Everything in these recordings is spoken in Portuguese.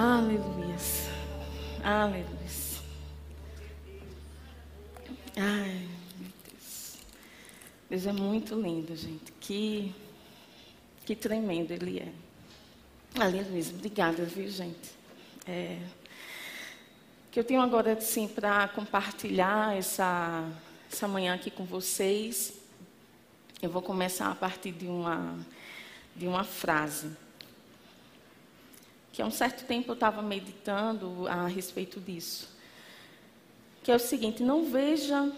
Aleluia. Aleluia. Ai, meu Deus. Deus é muito lindo, gente. Que, que tremendo Ele é. Aleluia. Obrigada, viu, gente? É, que eu tenho agora, assim, para compartilhar essa, essa manhã aqui com vocês. Eu vou começar a partir de uma, de uma frase que há um certo tempo eu estava meditando a respeito disso. Que é o seguinte: não veja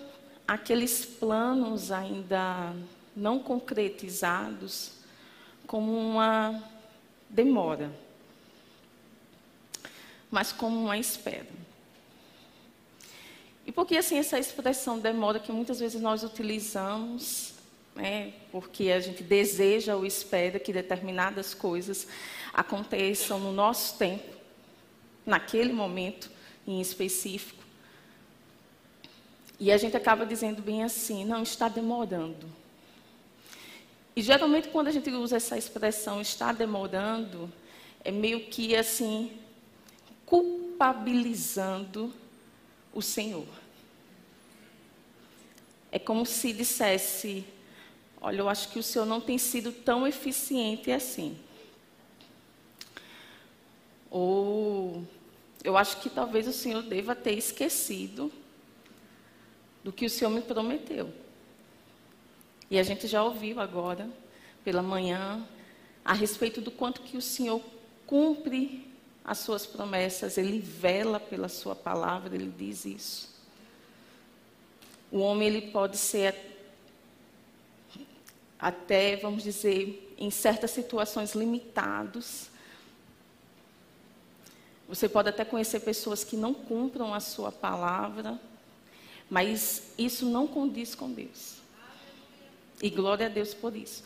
aqueles planos ainda não concretizados como uma demora, mas como uma espera. E por que assim essa expressão demora que muitas vezes nós utilizamos, né, porque a gente deseja ou espera que determinadas coisas aconteçam no nosso tempo, naquele momento em específico. E a gente acaba dizendo bem assim: não, está demorando. E geralmente, quando a gente usa essa expressão está demorando, é meio que assim, culpabilizando o Senhor. É como se dissesse: olha, eu acho que o Senhor não tem sido tão eficiente assim. Ou eu acho que talvez o Senhor deva ter esquecido do que o Senhor me prometeu. E a gente já ouviu agora, pela manhã, a respeito do quanto que o Senhor cumpre as suas promessas, ele vela pela sua palavra, ele diz isso. O homem ele pode ser até, vamos dizer, em certas situações limitados, você pode até conhecer pessoas que não cumpram a sua palavra, mas isso não condiz com Deus. E glória a Deus por isso.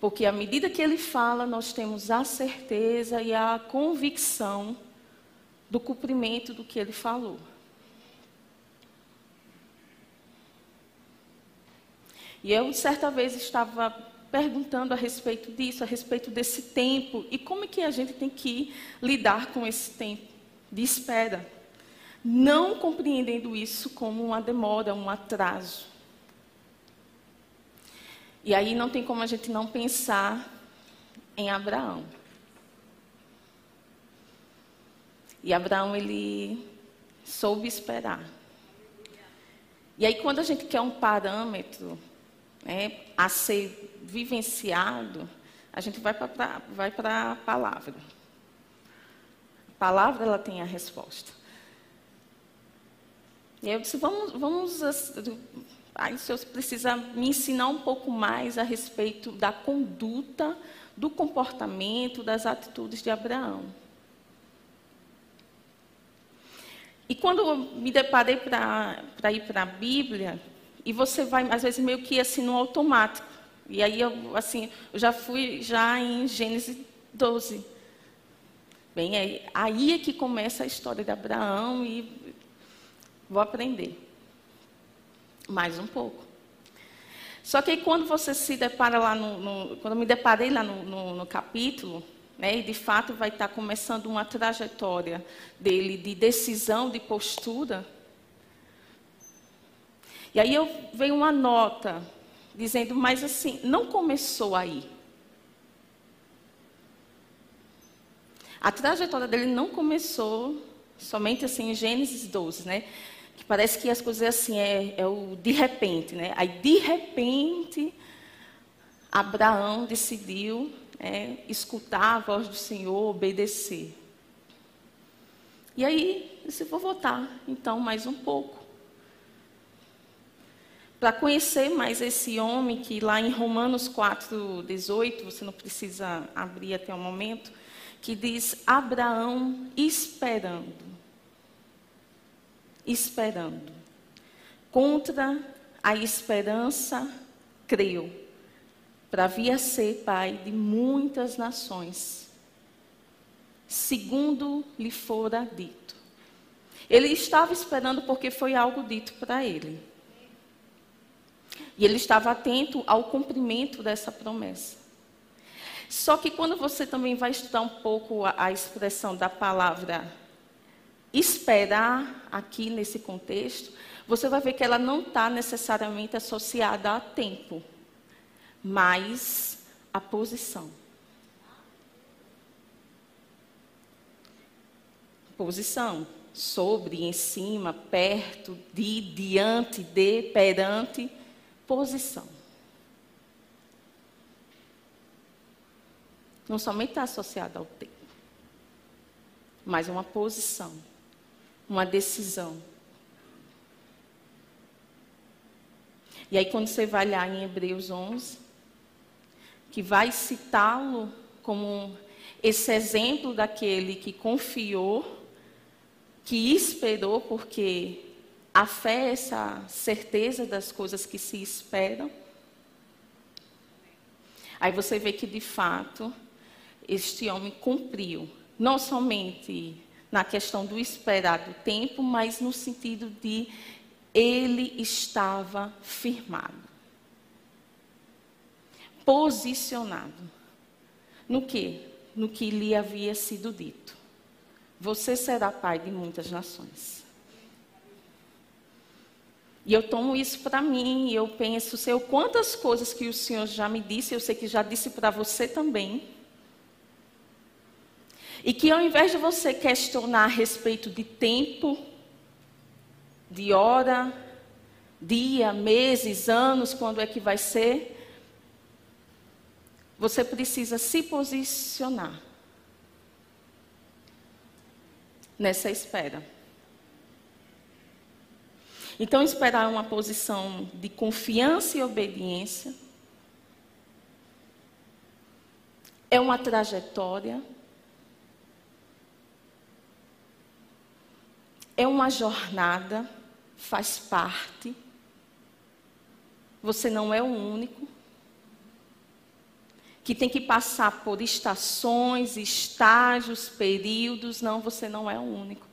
Porque à medida que ele fala, nós temos a certeza e a convicção do cumprimento do que ele falou. E eu, certa vez, estava perguntando a respeito disso, a respeito desse tempo e como é que a gente tem que lidar com esse tempo de espera, não compreendendo isso como uma demora, um atraso. E aí não tem como a gente não pensar em Abraão. E Abraão ele soube esperar. E aí quando a gente quer um parâmetro né, a ser vivenciado, a gente vai para vai a palavra. A palavra ela tem a resposta. E eu disse, vamos, vamos aí o senhor precisa me ensinar um pouco mais a respeito da conduta, do comportamento, das atitudes de Abraão. E quando me deparei para ir para a Bíblia, e você vai, às vezes, meio que assim no automático. E aí, eu, assim, eu já fui já em Gênesis 12. Bem, aí, aí é que começa a história de Abraão e vou aprender mais um pouco. Só que aí, quando você se depara lá no, no quando eu me deparei lá no, no, no capítulo, né, e de fato vai estar começando uma trajetória dele de decisão, de postura, e aí eu veio uma nota dizendo, mas assim, não começou aí. A trajetória dele não começou somente assim em Gênesis 12, né? Que parece que as coisas assim é, é o de repente, né? Aí de repente Abraão decidiu é, escutar a voz do Senhor, obedecer. E aí, disse, vou votar, então, mais um pouco para conhecer mais esse homem que lá em Romanos 4, 18, você não precisa abrir até o momento, que diz Abraão esperando. Esperando. Contra a esperança, creu, para vir a ser pai de muitas nações, segundo lhe fora dito. Ele estava esperando porque foi algo dito para ele. E ele estava atento ao cumprimento dessa promessa. Só que quando você também vai estudar um pouco a, a expressão da palavra esperar aqui nesse contexto, você vai ver que ela não está necessariamente associada a tempo, mas a posição. Posição sobre, em cima, perto, de, diante de, perante, posição. Não somente está associada ao tempo, mas uma posição, uma decisão. E aí, quando você vai olhar em Hebreus 11, que vai citá-lo como esse exemplo daquele que confiou que esperou, porque a fé é essa certeza das coisas que se esperam. Aí você vê que, de fato, este homem cumpriu, não somente na questão do esperar do tempo, mas no sentido de ele estava firmado. Posicionado. No que? No que lhe havia sido dito. Você será pai de muitas nações. E eu tomo isso para mim, e eu penso, Senhor, quantas coisas que o Senhor já me disse, eu sei que já disse para você também. E que ao invés de você questionar a respeito de tempo, de hora, dia, meses, anos, quando é que vai ser, você precisa se posicionar nessa espera. Então, esperar uma posição de confiança e obediência é uma trajetória, é uma jornada, faz parte. Você não é o único que tem que passar por estações, estágios, períodos. Não, você não é o único.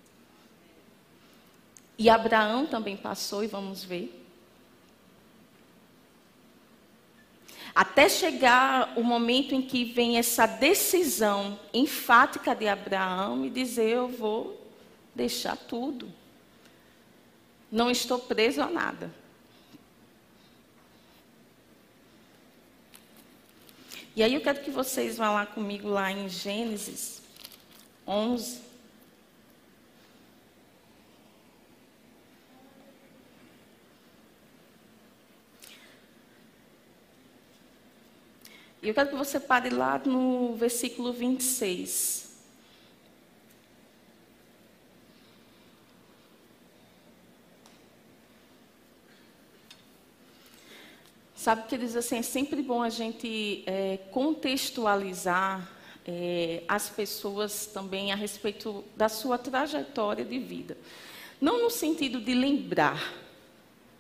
E Abraão também passou, e vamos ver. Até chegar o momento em que vem essa decisão enfática de Abraão e dizer: Eu vou deixar tudo. Não estou preso a nada. E aí eu quero que vocês vá lá comigo lá em Gênesis 11. E eu quero que você pare lá no versículo 26. Sabe que eles assim? É sempre bom a gente é, contextualizar é, as pessoas também a respeito da sua trajetória de vida, não no sentido de lembrar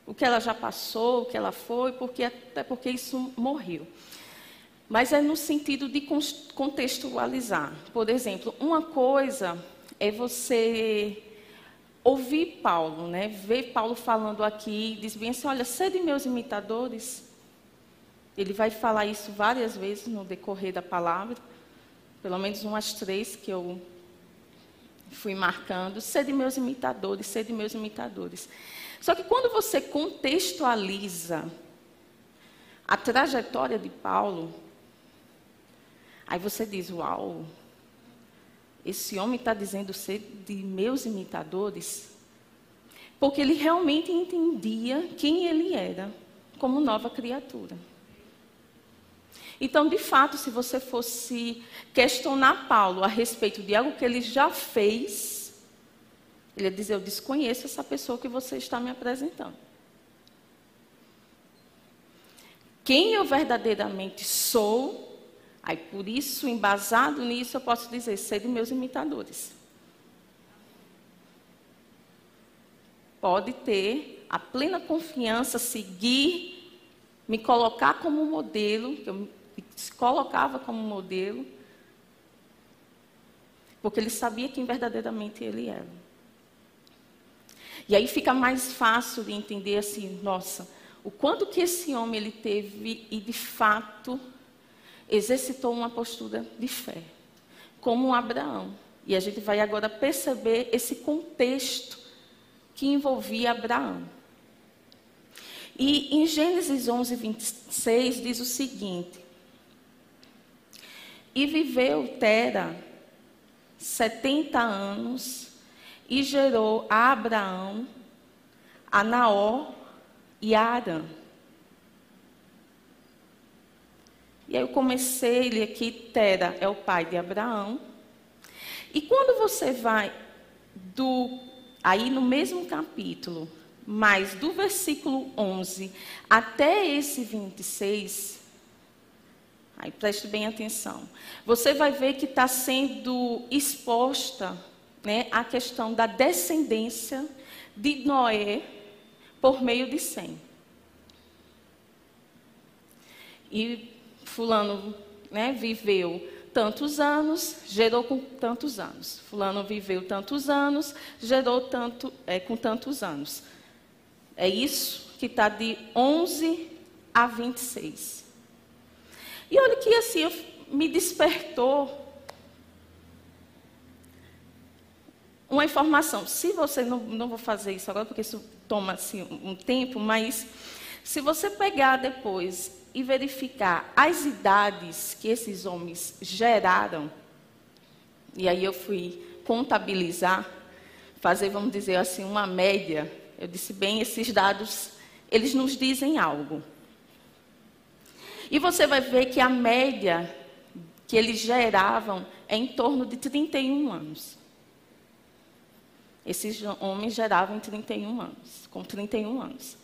o que ela já passou, o que ela foi, porque até porque isso morreu, mas é no sentido de contextualizar. Por exemplo, uma coisa é você ouvir Paulo, né? Ver Paulo falando aqui, diz bem assim, olha, sede meus imitadores. Ele vai falar isso várias vezes no decorrer da palavra, pelo menos umas três que eu fui marcando. Sede meus imitadores, sede meus imitadores. Só que quando você contextualiza a trajetória de Paulo, aí você diz: Uau, esse homem está dizendo ser de meus imitadores, porque ele realmente entendia quem ele era como nova criatura. Então, de fato, se você fosse questionar Paulo a respeito de algo que ele já fez, ele ia dizer: Eu desconheço essa pessoa que você está me apresentando. Quem eu verdadeiramente sou, aí por isso, embasado nisso, eu posso dizer: de meus imitadores. Pode ter a plena confiança, seguir, me colocar como modelo, que eu se colocava como modelo, porque ele sabia quem verdadeiramente ele era. E aí fica mais fácil de entender assim, nossa, o quanto que esse homem ele teve e de fato exercitou uma postura de fé, como Abraão. E a gente vai agora perceber esse contexto que envolvia Abraão. E em Gênesis 11, 26 diz o seguinte: E viveu Tera 70 anos e gerou a Abraão, a Naó e a Arã. E aí eu comecei, ele aqui, Tera é o pai de Abraão. E quando você vai do aí no mesmo capítulo, mas do versículo 11 até esse 26, aí preste bem atenção, você vai ver que está sendo exposta né, a questão da descendência de Noé por meio de Sem. E fulano né, viveu tantos anos, gerou com tantos anos. Fulano viveu tantos anos, gerou tanto, é, com tantos anos. É isso que está de 11 a 26. E olha que assim me despertou uma informação. Se você não, não vou fazer isso agora porque isso toma assim, um tempo, mas se você pegar depois e verificar as idades que esses homens geraram, e aí eu fui contabilizar, fazer, vamos dizer assim, uma média. Eu disse, bem, esses dados, eles nos dizem algo. E você vai ver que a média que eles geravam é em torno de 31 anos. Esses homens geravam em 31 anos, com 31 anos.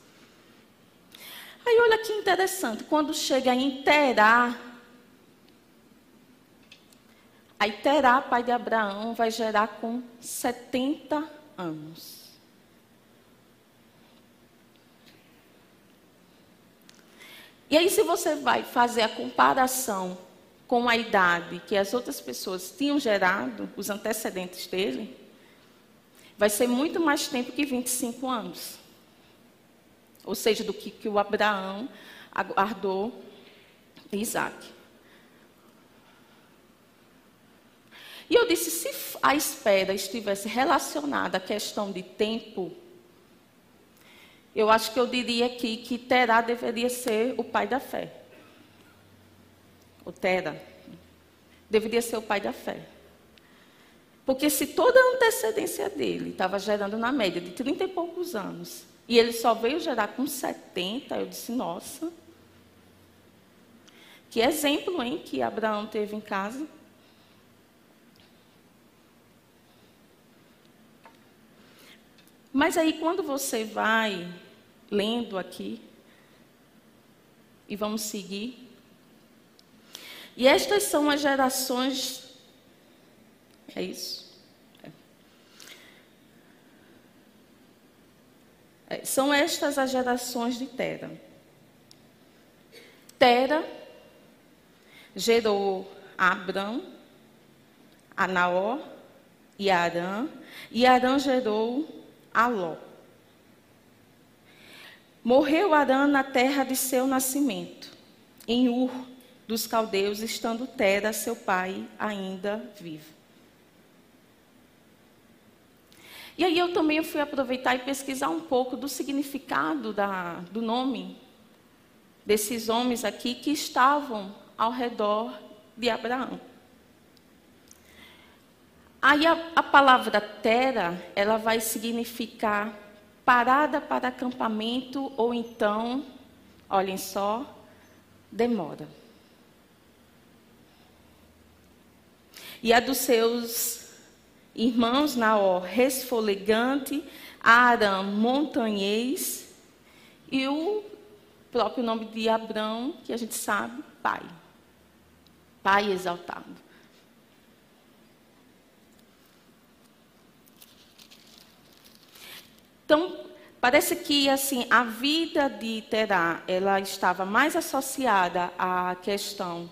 Aí olha que interessante, quando chega em Terá, aí Terá, pai de Abraão, vai gerar com 70 anos. E aí, se você vai fazer a comparação com a idade que as outras pessoas tinham gerado, os antecedentes dele, vai ser muito mais tempo que 25 anos ou seja, do que, que o Abraão aguardou Isaac. E eu disse: se a espera estivesse relacionada à questão de tempo, eu acho que eu diria aqui que Terá deveria ser o pai da fé. O Tera deveria ser o pai da fé. Porque se toda a antecedência dele estava gerando na média de 30 e poucos anos, e ele só veio gerar com 70. Eu disse, nossa. Que exemplo, hein, que Abraão teve em casa. Mas aí, quando você vai lendo aqui, e vamos seguir. E estas são as gerações. É isso? É, são estas as gerações de Tera. Tera gerou Abrão, a Naó e Arã, e Arã gerou a Ló. Morreu Arã na terra de seu nascimento, em Ur dos caldeus, estando Tera, seu pai, ainda vivo. E aí eu também fui aproveitar e pesquisar um pouco do significado da, do nome desses homens aqui que estavam ao redor de Abraão. Aí a, a palavra terra, ela vai significar parada para acampamento ou então, olhem só, demora. E a dos seus irmãos Naó, resfolegante, Aram, montanhês, e o próprio nome de Abrão, que a gente sabe, pai. Pai exaltado. Então, parece que assim, a vida de Terá, ela estava mais associada à questão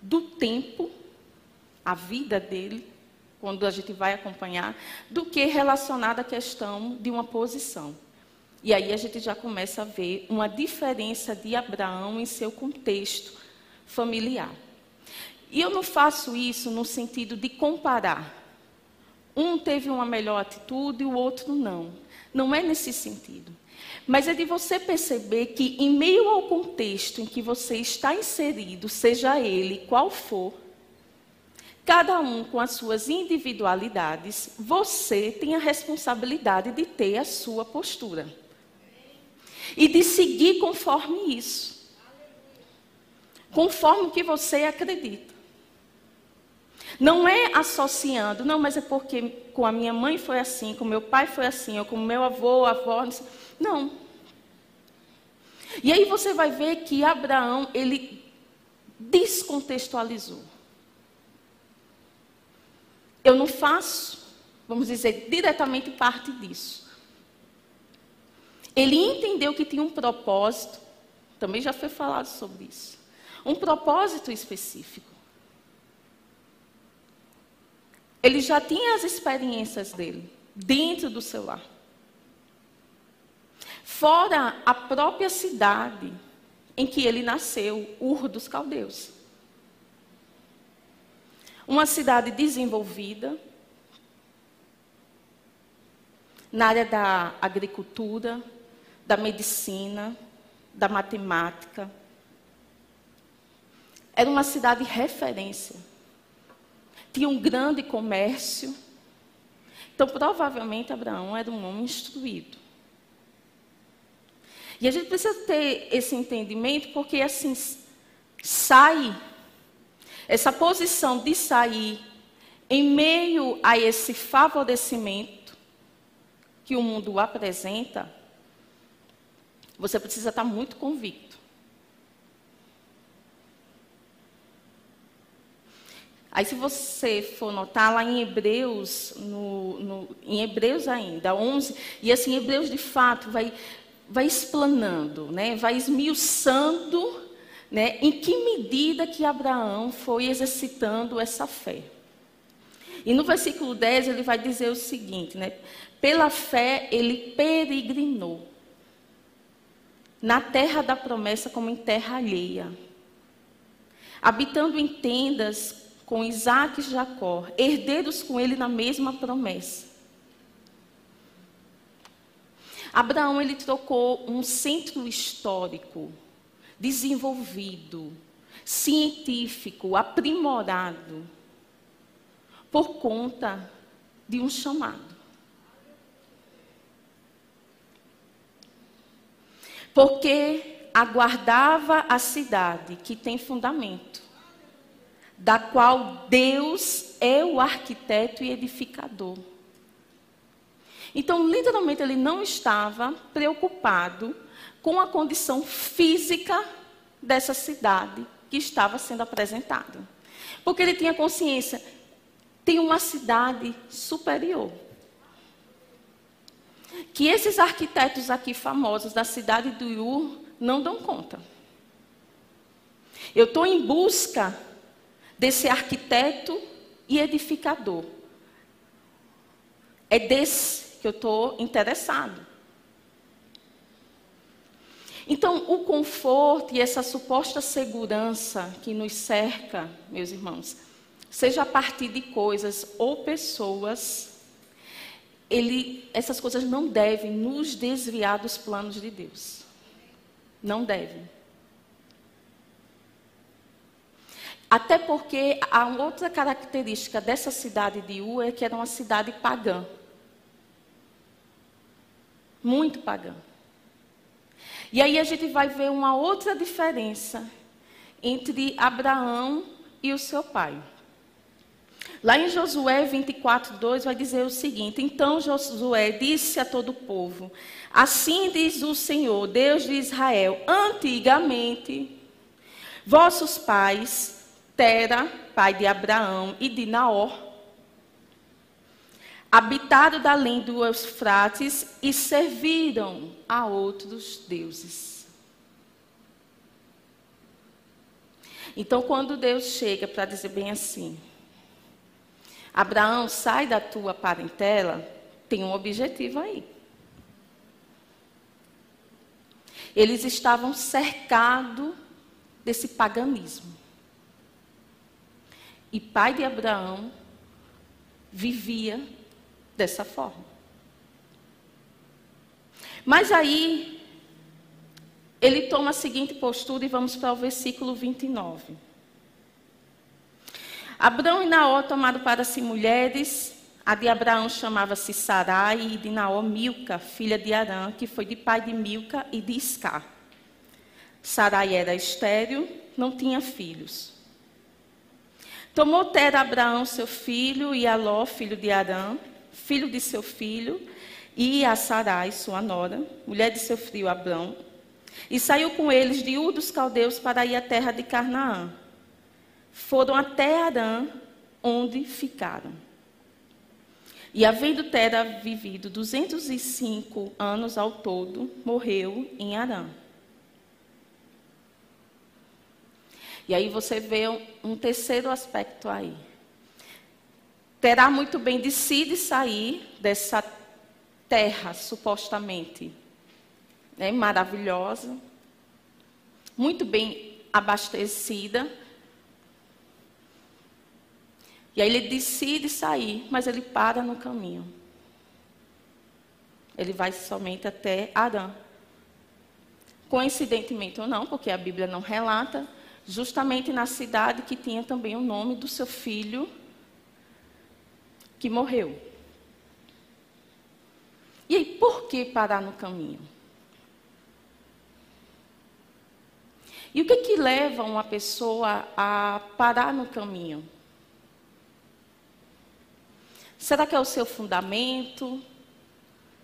do tempo, a vida dele, quando a gente vai acompanhar, do que relacionado à questão de uma posição. E aí a gente já começa a ver uma diferença de Abraão em seu contexto, familiar. E eu não faço isso no sentido de comparar. Um teve uma melhor atitude e o outro não. Não é nesse sentido. Mas é de você perceber que, em meio ao contexto em que você está inserido, seja ele qual for, cada um com as suas individualidades, você tem a responsabilidade de ter a sua postura. E de seguir conforme isso. Conforme o que você acredita. Não é associando, não, mas é porque com a minha mãe foi assim, com meu pai foi assim, ou com meu avô, avó. Não. E aí você vai ver que Abraão, ele descontextualizou. Eu não faço, vamos dizer, diretamente parte disso. Ele entendeu que tinha um propósito, também já foi falado sobre isso. Um propósito específico. Ele já tinha as experiências dele dentro do seu lar. Fora a própria cidade em que ele nasceu, Ur dos Caldeus. Uma cidade desenvolvida na área da agricultura, da medicina, da matemática. Era uma cidade referência tinha um grande comércio. Então, provavelmente, Abraão era um homem instruído. E a gente precisa ter esse entendimento, porque assim, sai, essa posição de sair em meio a esse favorecimento que o mundo apresenta, você precisa estar muito convicto. Aí, se você for notar lá em Hebreus, no, no, em Hebreus ainda, 11, e assim, Hebreus de fato vai, vai explanando, né, vai esmiuçando né, em que medida que Abraão foi exercitando essa fé. E no versículo 10 ele vai dizer o seguinte, né, pela fé ele peregrinou na terra da promessa como em terra alheia, habitando em tendas com Isaac e Jacó, herdeiros com ele na mesma promessa. Abraão ele trocou um centro histórico desenvolvido, científico, aprimorado por conta de um chamado. Porque aguardava a cidade que tem fundamento da qual Deus é o arquiteto e edificador. Então, literalmente, ele não estava preocupado com a condição física dessa cidade que estava sendo apresentada. Porque ele tinha consciência, tem uma cidade superior. Que esses arquitetos aqui famosos da cidade do Iur não dão conta. Eu estou em busca desse arquiteto e edificador. É desse que eu estou interessado. Então, o conforto e essa suposta segurança que nos cerca, meus irmãos, seja a partir de coisas ou pessoas, ele, essas coisas não devem nos desviar dos planos de Deus. Não devem. Até porque a outra característica dessa cidade de U é que era uma cidade pagã. Muito pagã. E aí a gente vai ver uma outra diferença entre Abraão e o seu pai. Lá em Josué 24, 2 vai dizer o seguinte: Então Josué disse a todo o povo: Assim diz o Senhor, Deus de Israel: Antigamente, vossos pais Tera, pai de Abraão e de Naor, habitaram da além do Eufrates e serviram a outros deuses. Então, quando Deus chega para dizer bem assim, Abraão, sai da tua parentela, tem um objetivo aí. Eles estavam cercados desse paganismo. e pai de Abraão, vivia dessa forma. Mas aí, ele toma a seguinte postura e vamos para o versículo 29. Abraão e Naó tomaram para si mulheres. A de Abraão chamava-se Sarai e de Naó Milca, filha de Arã, que foi de pai de Milca e de Iscar. Sarai era estéril, não tinha filhos. Tomou Tera Abraão, seu filho, e Aló, filho de Arã, filho de seu filho, e a Sarai, sua nora, mulher de seu filho Abrão, e saiu com eles de Ur dos Caldeus para ir à terra de Carnaã. Foram até Arã, onde ficaram. E havendo Tera vivido 205 anos ao todo, morreu em Arã. E aí você vê um terceiro aspecto aí. Terá muito bem de si de sair dessa terra, supostamente né, maravilhosa, muito bem abastecida. E aí ele decide sair, mas ele para no caminho. Ele vai somente até Arã. Coincidentemente ou não, porque a Bíblia não relata, justamente na cidade que tinha também o nome do seu filho que morreu. E aí, por que parar no caminho? E o que, que leva uma pessoa a parar no caminho? Será que é o seu fundamento?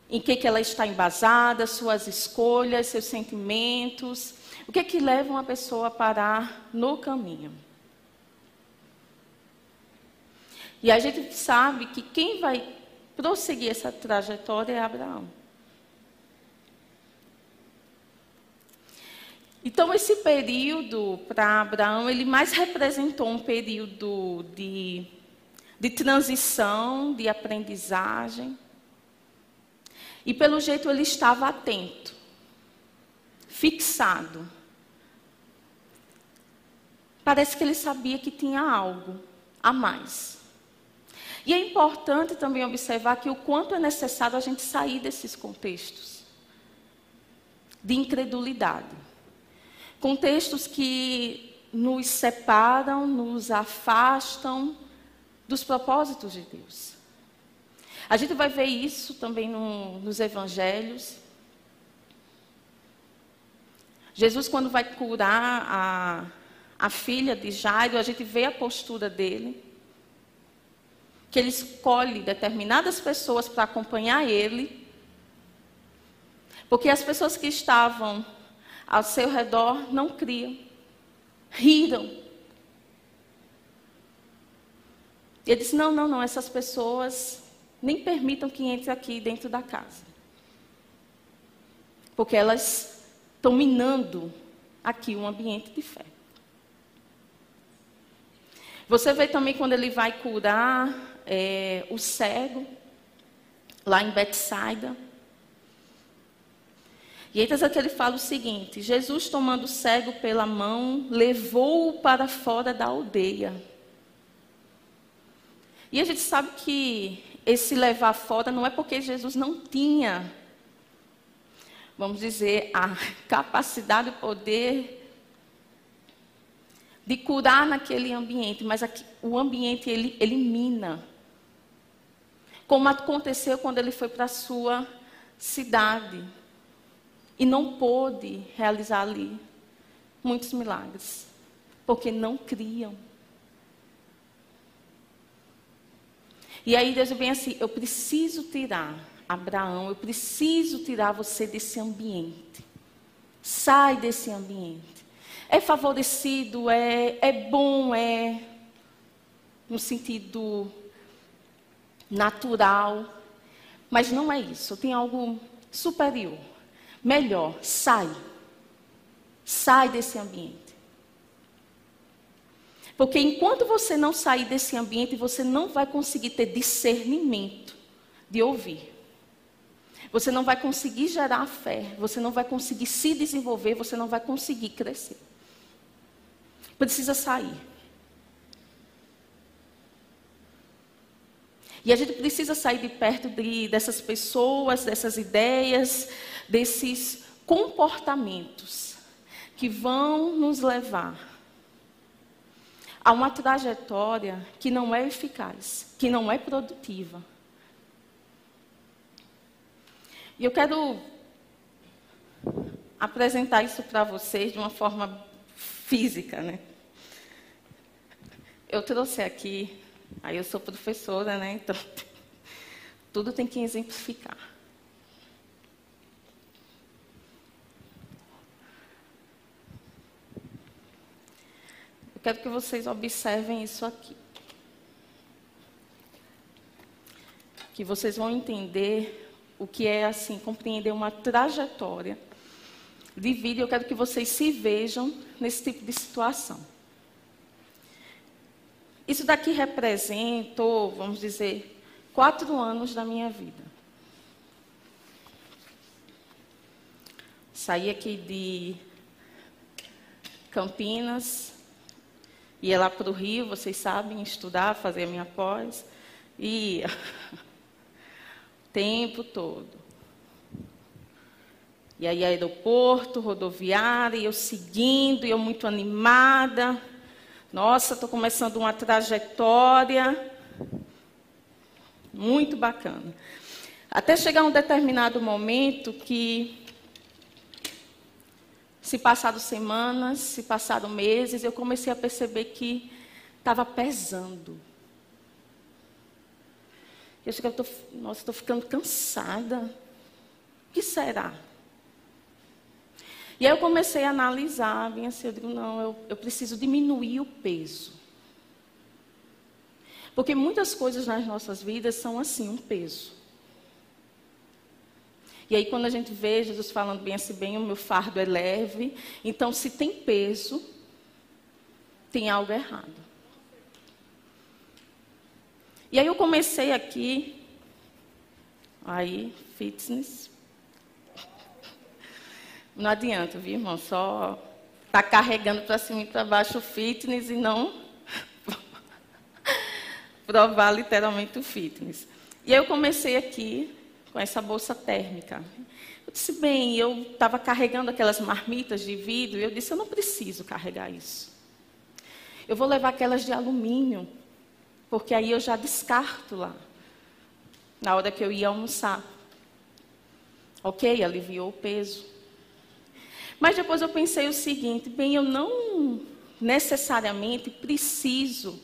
Em que, que ela está embasada, suas escolhas, seus sentimentos? O que, que leva uma pessoa a parar no caminho? E a gente sabe que quem vai prosseguir essa trajetória é Abraão. Então, esse período para Abraão, ele mais representou um período de, de transição, de aprendizagem. E, pelo jeito, ele estava atento, fixado. Parece que ele sabia que tinha algo a mais. E é importante também observar que o quanto é necessário a gente sair desses contextos de incredulidade. Contextos que nos separam, nos afastam dos propósitos de Deus. A gente vai ver isso também no, nos evangelhos. Jesus, quando vai curar a, a filha de Jairo, a gente vê a postura dele que ele escolhe determinadas pessoas para acompanhar ele, porque as pessoas que estavam ao seu redor não criam, riram. Ele disse: Não, não, não, essas pessoas nem permitam que entre aqui dentro da casa, porque elas estão minando aqui um ambiente de fé. Você vê também quando ele vai curar é, o cego, lá em Betsaida. E então aqui ele fala o seguinte: Jesus, tomando o cego pela mão, levou-o para fora da aldeia. E a gente sabe que esse levar fora não é porque Jesus não tinha, vamos dizer, a capacidade, o poder de curar naquele ambiente, mas aqui, o ambiente ele elimina como aconteceu quando ele foi para a sua cidade e não pôde realizar ali muitos milagres, porque não criam. E aí Deus vem assim: eu preciso tirar Abraão, eu preciso tirar você desse ambiente. Sai desse ambiente. É favorecido, é, é bom, é no sentido natural. Mas não é isso, tem algo superior, melhor. Sai. Sai desse ambiente. Porque enquanto você não sair desse ambiente, você não vai conseguir ter discernimento de ouvir. Você não vai conseguir gerar fé, você não vai conseguir se desenvolver, você não vai conseguir crescer. Precisa sair. E a gente precisa sair de perto de, dessas pessoas, dessas ideias, desses comportamentos que vão nos levar a uma trajetória que não é eficaz, que não é produtiva. E eu quero apresentar isso para vocês de uma forma física, né? Eu trouxe aqui, aí eu sou professora, né? Então, tudo tem que exemplificar. Eu quero que vocês observem isso aqui. Que vocês vão entender o que é, assim, compreender uma trajetória de vida. Eu quero que vocês se vejam nesse tipo de situação. Isso daqui representou, vamos dizer, quatro anos da minha vida. Saí aqui de Campinas, ia lá para o Rio, vocês sabem, estudar, fazer a minha pós. Ia. O tempo todo. E aí aeroporto, rodoviária, eu seguindo, eu muito animada. Nossa, estou começando uma trajetória muito bacana. Até chegar um determinado momento que, se passaram semanas, se passaram meses, eu comecei a perceber que estava pesando. Eu cheguei, tô, nossa, estou ficando cansada. O que será? E aí eu comecei a analisar, bem assim, eu digo, não, eu, eu preciso diminuir o peso. Porque muitas coisas nas nossas vidas são assim, um peso. E aí quando a gente vê Jesus falando bem assim, bem, o meu fardo é leve. Então, se tem peso, tem algo errado. E aí eu comecei aqui, aí, fitness, não adianta, viu, irmão? Só tá carregando para cima e para baixo o fitness e não provar literalmente o fitness. E eu comecei aqui com essa bolsa térmica. Eu disse, bem, eu estava carregando aquelas marmitas de vidro, e eu disse, eu não preciso carregar isso. Eu vou levar aquelas de alumínio, porque aí eu já descarto lá, na hora que eu ia almoçar. Ok, aliviou o peso. Mas depois eu pensei o seguinte: bem, eu não necessariamente preciso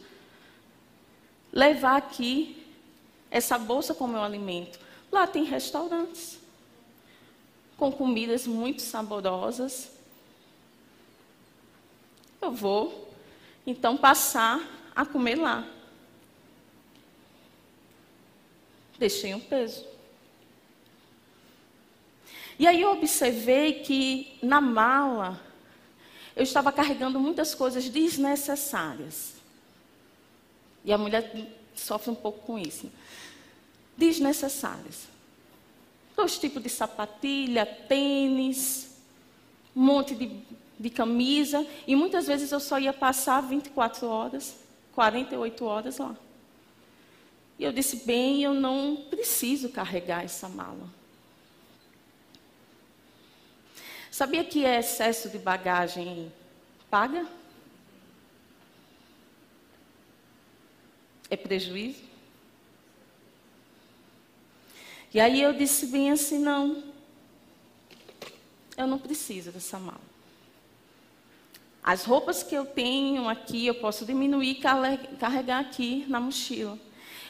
levar aqui essa bolsa como meu alimento. Lá tem restaurantes com comidas muito saborosas. Eu vou então passar a comer lá. Deixei um peso. E aí eu observei que na mala eu estava carregando muitas coisas desnecessárias. E a mulher sofre um pouco com isso. Desnecessárias. Dois tipos de sapatilha, tênis, um monte de, de camisa. E muitas vezes eu só ia passar 24 horas, 48 horas lá. E eu disse, bem, eu não preciso carregar essa mala. Sabia que excesso de bagagem paga? É prejuízo? E aí eu disse bem assim, não, eu não preciso dessa mala. As roupas que eu tenho aqui, eu posso diminuir e carregar aqui na mochila.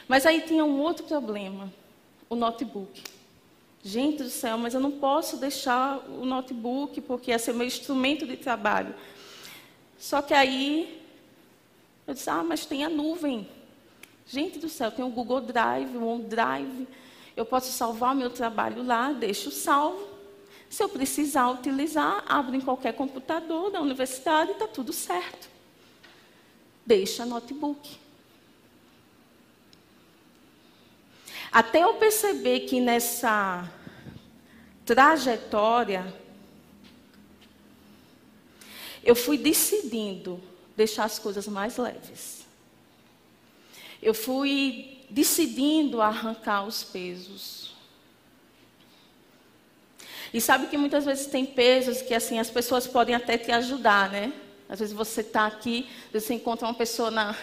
Mas aí tinha um outro problema, o notebook. Gente do céu, mas eu não posso deixar o notebook, porque esse é meu instrumento de trabalho. Só que aí, eu disse, ah, mas tem a nuvem. Gente do céu, tem o Google Drive, o OneDrive. Eu posso salvar o meu trabalho lá, deixo salvo. Se eu precisar utilizar, abro em qualquer computador da universidade e está tudo certo. Deixa notebook. Até eu perceber que nessa trajetória, eu fui decidindo deixar as coisas mais leves. Eu fui decidindo arrancar os pesos. E sabe que muitas vezes tem pesos que assim as pessoas podem até te ajudar, né? Às vezes você está aqui, você encontra uma pessoa na,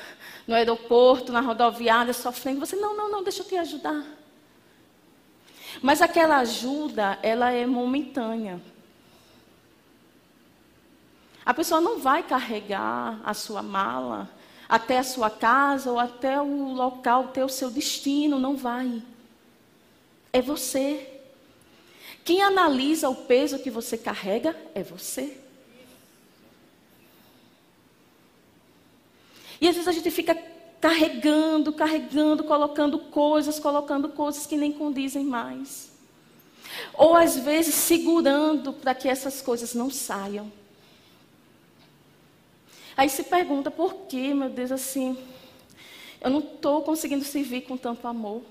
no aeroporto, na rodoviária, sofrendo, você, não, não, não, deixa eu te ajudar. Mas aquela ajuda, ela é momentânea. A pessoa não vai carregar a sua mala até a sua casa ou até o local, até o seu destino, não vai. É você. Quem analisa o peso que você carrega é você. E às vezes a gente fica carregando, carregando, colocando coisas, colocando coisas que nem condizem mais. Ou às vezes segurando para que essas coisas não saiam. Aí se pergunta por que, meu Deus, assim, eu não estou conseguindo servir com tanto amor.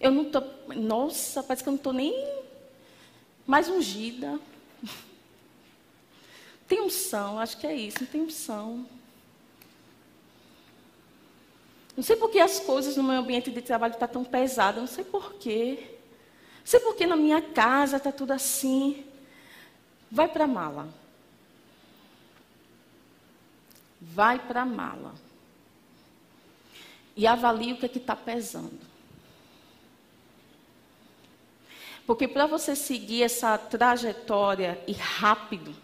Eu não estou, nossa, parece que eu não estou nem mais ungida. Tem unção, acho que é isso, tem unção. Não sei por que as coisas no meu ambiente de trabalho estão tá tão pesadas, não sei por quê. Não sei por que na minha casa está tudo assim. Vai para a mala. Vai para a mala. E avalie o que é está pesando. Porque para você seguir essa trajetória e rápido,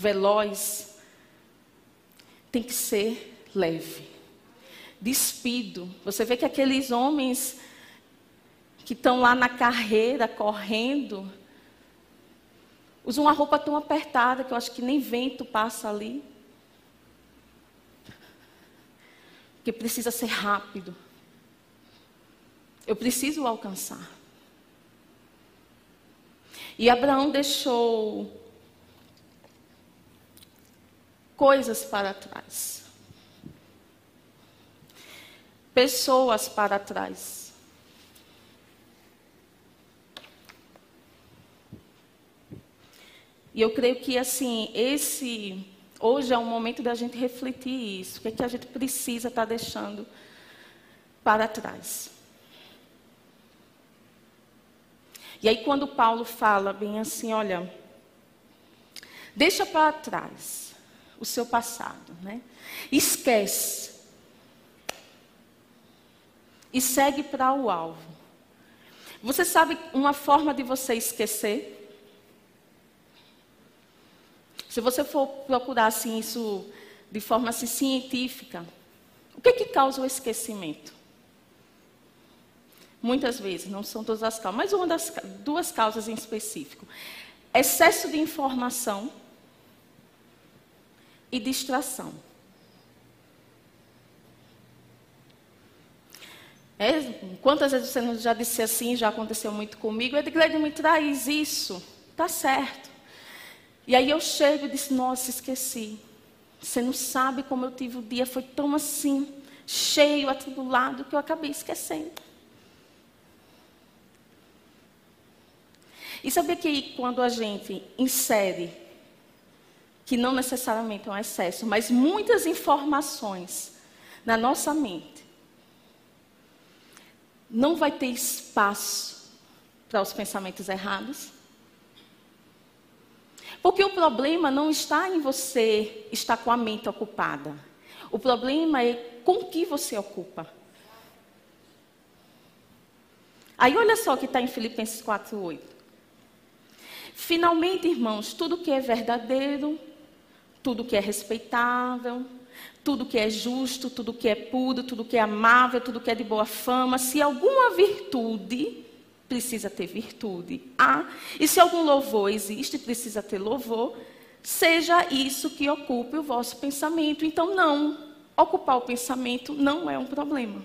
veloz, tem que ser leve, despido. Você vê que aqueles homens que estão lá na carreira, correndo, usam uma roupa tão apertada que eu acho que nem vento passa ali. Porque precisa ser rápido. Eu preciso alcançar. E Abraão deixou coisas para trás. Pessoas para trás. E eu creio que assim, esse hoje é um momento da gente refletir isso, o que, é que a gente precisa estar deixando para trás. E aí quando Paulo fala bem assim, olha, deixa para trás o seu passado, né? Esquece. E segue para o alvo. Você sabe uma forma de você esquecer? Se você for procurar assim isso de forma assim, científica, o que que causa o esquecimento? Muitas vezes, não são todas as causas, mas uma das duas causas em específico. Excesso de informação e distração. É, quantas vezes você já disse assim, já aconteceu muito comigo, Edgled me traz isso, tá certo. E aí eu chego e disse, nossa, esqueci. Você não sabe como eu tive o dia, foi tão assim, cheio, atribulado, que eu acabei esquecendo. E sabia que quando a gente insere que não necessariamente é um excesso, mas muitas informações na nossa mente, não vai ter espaço para os pensamentos errados. Porque o problema não está em você estar com a mente ocupada. O problema é com que você ocupa. Aí olha só o que está em Filipenses 4,8. Finalmente, irmãos, tudo que é verdadeiro, tudo que é respeitável, tudo que é justo, tudo que é puro, tudo que é amável, tudo que é de boa fama. Se alguma virtude, precisa ter virtude. Ah, e se algum louvor existe, precisa ter louvor. Seja isso que ocupe o vosso pensamento. Então, não, ocupar o pensamento não é um problema.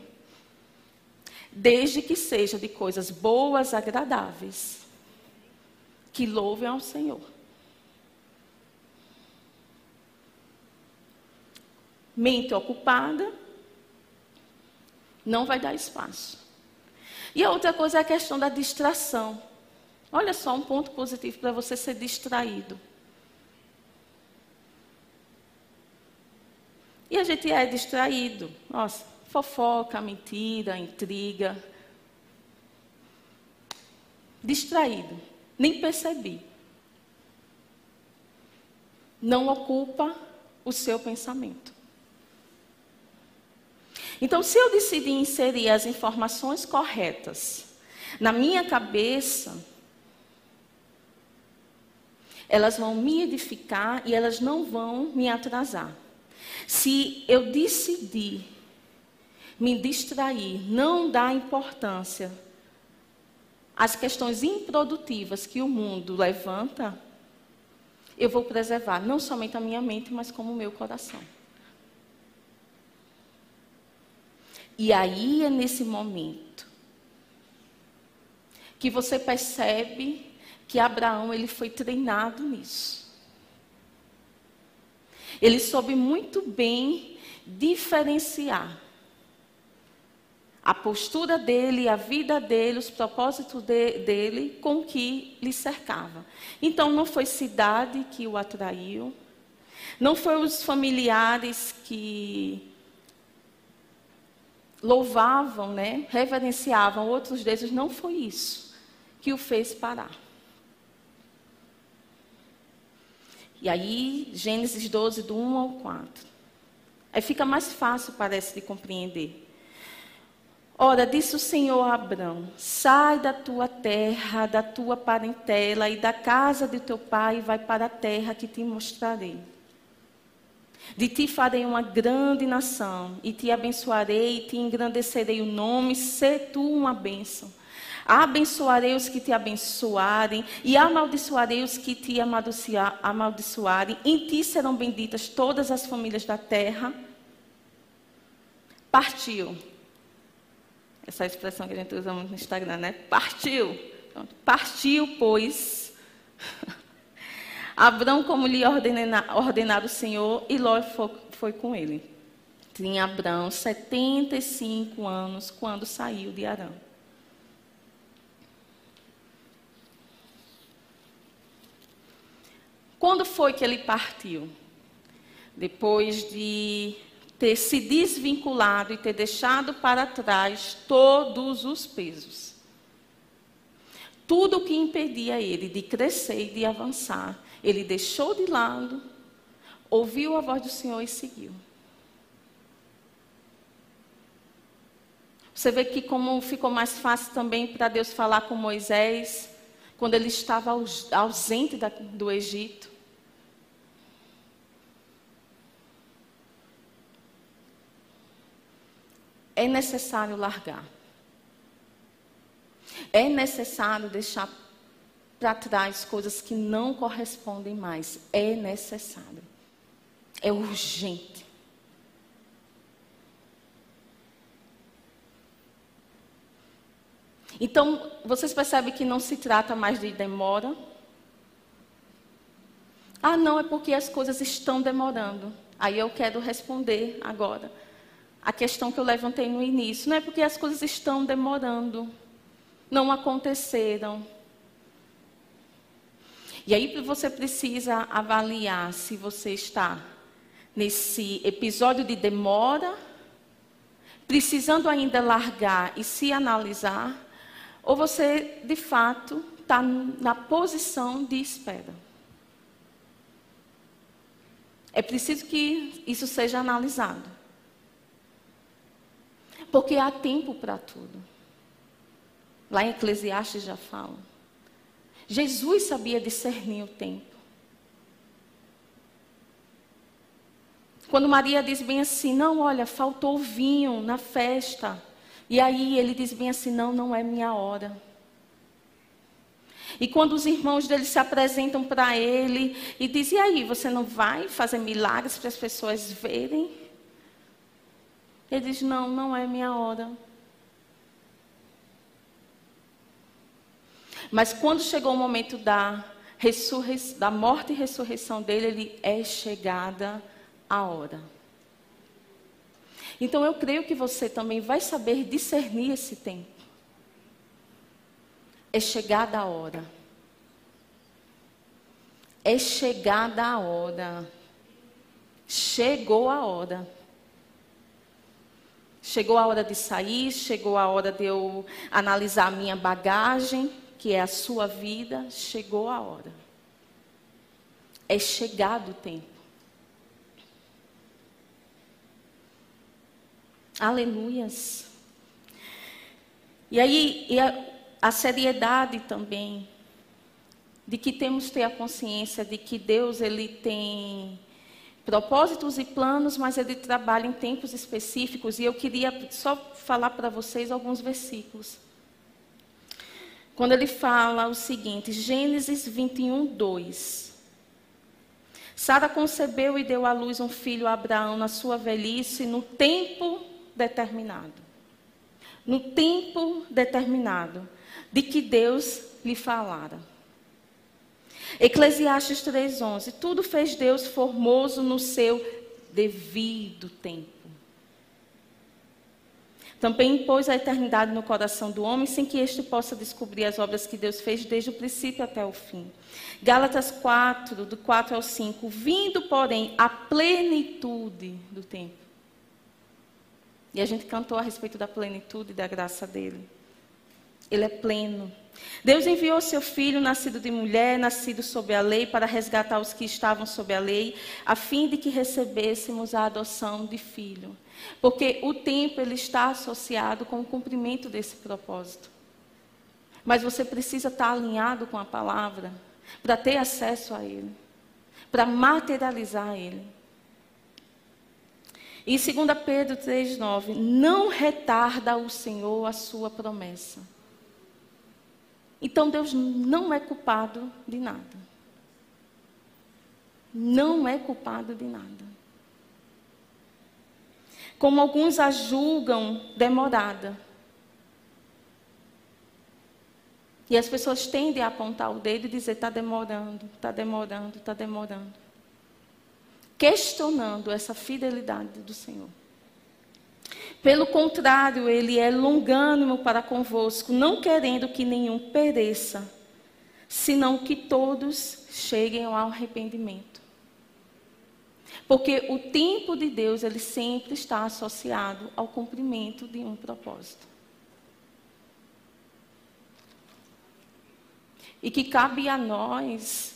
Desde que seja de coisas boas, agradáveis, que louvem ao Senhor. Mente ocupada, não vai dar espaço. E a outra coisa é a questão da distração. Olha só um ponto positivo para você ser distraído. E a gente é distraído. Nossa, fofoca, mentira, intriga. Distraído. Nem percebi. Não ocupa o seu pensamento. Então, se eu decidir inserir as informações corretas na minha cabeça, elas vão me edificar e elas não vão me atrasar. Se eu decidir me distrair, não dar importância às questões improdutivas que o mundo levanta, eu vou preservar não somente a minha mente, mas como o meu coração. E aí é nesse momento que você percebe que Abraão ele foi treinado nisso. Ele soube muito bem diferenciar a postura dele, a vida dele, os propósitos de, dele com o que lhe cercava. Então não foi cidade que o atraiu, não foi os familiares que louvavam, né, reverenciavam outros deuses, não foi isso que o fez parar. E aí, Gênesis 12, do 1 ao 4. Aí fica mais fácil, parece, de compreender. Ora, disse o Senhor a Abraão: Sai da tua terra, da tua parentela e da casa de teu pai, e vai para a terra que te mostrarei. De ti farei uma grande nação, e te abençoarei, e te engrandecerei o nome, se tu uma bênção. Abençoarei os que te abençoarem, e amaldiçoarei os que te amaldiçoarem. Em ti serão benditas todas as famílias da terra. Partiu. Essa é a expressão que a gente usa muito no Instagram, né? Partiu. Partiu, pois. Abrão, como lhe ordenara o Senhor, e Ló foi, foi com ele. Tinha Abrão 75 anos quando saiu de Arã. Quando foi que ele partiu? Depois de ter se desvinculado e ter deixado para trás todos os pesos. Tudo o que impedia ele de crescer e de avançar, ele deixou de lado, ouviu a voz do Senhor e seguiu. Você vê que como ficou mais fácil também para Deus falar com Moisés, quando ele estava ausente do Egito. é necessário largar. É necessário deixar para trás coisas que não correspondem mais. É necessário. É urgente. Então, vocês percebem que não se trata mais de demora? Ah, não, é porque as coisas estão demorando. Aí eu quero responder agora a questão que eu levantei no início. Não é porque as coisas estão demorando, não aconteceram. E aí você precisa avaliar se você está nesse episódio de demora, precisando ainda largar e se analisar, ou você de fato está na posição de espera. É preciso que isso seja analisado. Porque há tempo para tudo. Lá em Eclesiastes já fala. Jesus sabia discernir o tempo. Quando Maria diz bem assim, não, olha, faltou vinho na festa. E aí ele diz bem assim, não, não é minha hora. E quando os irmãos dele se apresentam para ele e dizem, e aí, você não vai fazer milagres para as pessoas verem? Ele diz: Não, não é minha hora. Mas quando chegou o momento da, da morte e ressurreição dele, ele é chegada a hora. Então eu creio que você também vai saber discernir esse tempo. É chegada a hora. É chegada a hora. Chegou a hora. Chegou a hora de sair, chegou a hora de eu analisar a minha bagagem, que é a sua vida, chegou a hora. É chegado o tempo. Aleluias. E aí, e a, a seriedade também, de que temos que ter a consciência de que Deus, Ele tem propósitos e planos, mas ele trabalha em tempos específicos. E eu queria só falar para vocês alguns versículos. Quando ele fala o seguinte, Gênesis 21, 2. Sara concebeu e deu à luz um filho a Abraão na sua velhice, no tempo determinado. No tempo determinado de que Deus lhe falara. Eclesiastes 3:11. Tudo fez Deus formoso no seu devido tempo. Também impôs a eternidade no coração do homem, sem que este possa descobrir as obras que Deus fez desde o princípio até o fim. Gálatas 4, do 4 ao 5. Vindo, porém, a plenitude do tempo. E a gente cantou a respeito da plenitude da graça dele. Ele é pleno. Deus enviou seu filho, nascido de mulher, nascido sob a lei, para resgatar os que estavam sob a lei, a fim de que recebêssemos a adoção de filho. Porque o tempo ele está associado com o cumprimento desse propósito. Mas você precisa estar alinhado com a palavra para ter acesso a ele, para materializar ele. E 2 Pedro 3,9: Não retarda o Senhor a sua promessa então Deus não é culpado de nada. Não é culpado de nada. Como alguns a julgam demorada. E as pessoas tendem a apontar o dedo e dizer: está demorando, está demorando, está demorando. Questionando essa fidelidade do Senhor. Pelo contrário, ele é longânimo para convosco, não querendo que nenhum pereça, senão que todos cheguem ao arrependimento. Porque o tempo de Deus, ele sempre está associado ao cumprimento de um propósito. E que cabe a nós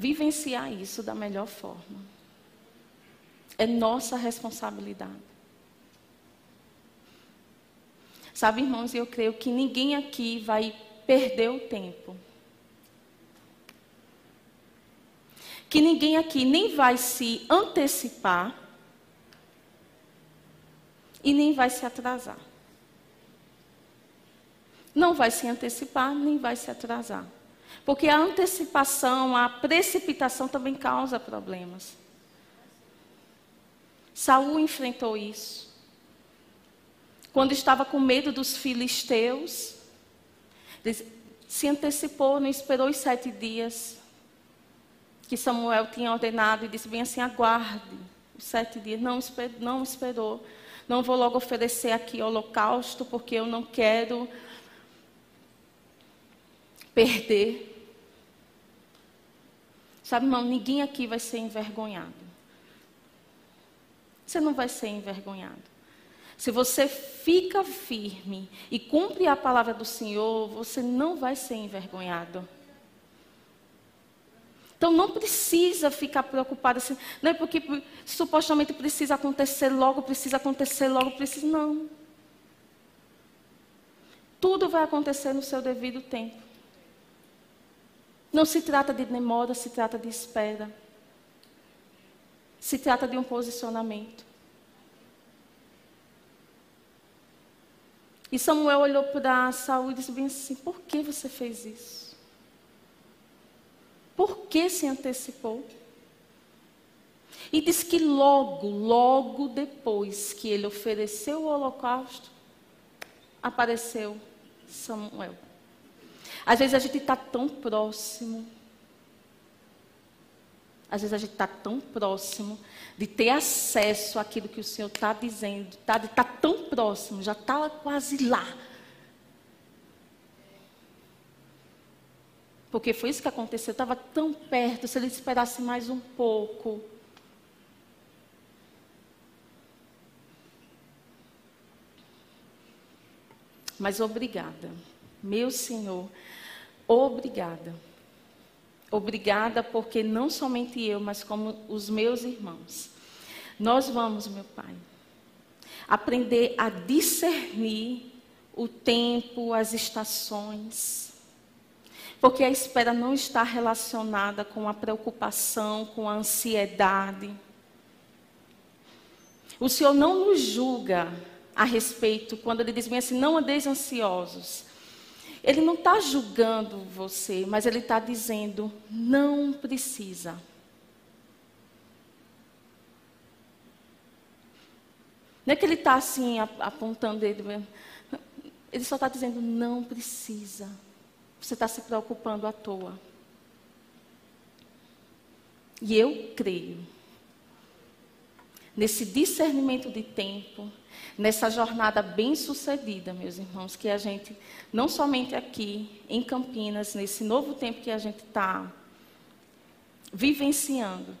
vivenciar isso da melhor forma. É nossa responsabilidade. Sabe, irmãos, eu creio que ninguém aqui vai perder o tempo. Que ninguém aqui nem vai se antecipar e nem vai se atrasar. Não vai se antecipar, nem vai se atrasar. Porque a antecipação, a precipitação também causa problemas. Saul enfrentou isso. Quando estava com medo dos filisteus, se antecipou, não esperou os sete dias que Samuel tinha ordenado e disse bem assim: aguarde os sete dias. Não, não esperou. Não vou logo oferecer aqui holocausto, porque eu não quero perder. Sabe, irmão, ninguém aqui vai ser envergonhado. Você não vai ser envergonhado. Se você fica firme e cumpre a palavra do Senhor, você não vai ser envergonhado. Então não precisa ficar preocupado assim, não é porque supostamente precisa acontecer logo, precisa acontecer logo, precisa. Não. Tudo vai acontecer no seu devido tempo. Não se trata de demora, se trata de espera. Se trata de um posicionamento. E Samuel olhou para Saul e disse bem assim: Por que você fez isso? Por que se antecipou? E diz que logo, logo depois que ele ofereceu o holocausto, apareceu Samuel. Às vezes a gente está tão próximo. Às vezes a gente está tão próximo de ter acesso àquilo que o Senhor está dizendo. Está tá tão próximo, já está quase lá. Porque foi isso que aconteceu. Estava tão perto, se ele esperasse mais um pouco. Mas obrigada. Meu Senhor, obrigada. Obrigada porque não somente eu, mas como os meus irmãos, nós vamos, meu Pai, aprender a discernir o tempo, as estações. Porque a espera não está relacionada com a preocupação, com a ansiedade. O Senhor não nos julga a respeito quando Ele diz bem assim: não andeis ansiosos. Ele não está julgando você, mas Ele está dizendo: não precisa. Não é que Ele está assim apontando ele. Ele só está dizendo: não precisa. Você está se preocupando à toa. E eu creio nesse discernimento de tempo, nessa jornada bem sucedida, meus irmãos, que a gente, não somente aqui em Campinas, nesse novo tempo que a gente está vivenciando,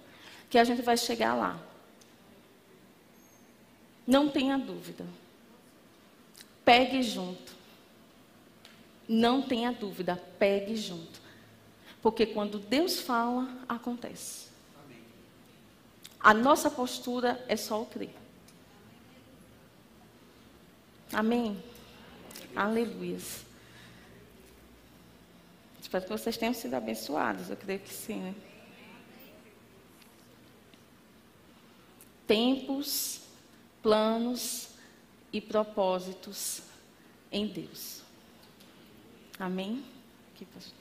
que a gente vai chegar lá. Não tenha dúvida. Pegue junto. Não tenha dúvida, pegue junto. Porque quando Deus fala, acontece. A nossa postura é só o crer. Amém? Aleluias. Espero que vocês tenham sido abençoados. Eu creio que sim. Né? Tempos, planos e propósitos em Deus. Amém? Aqui, pastor.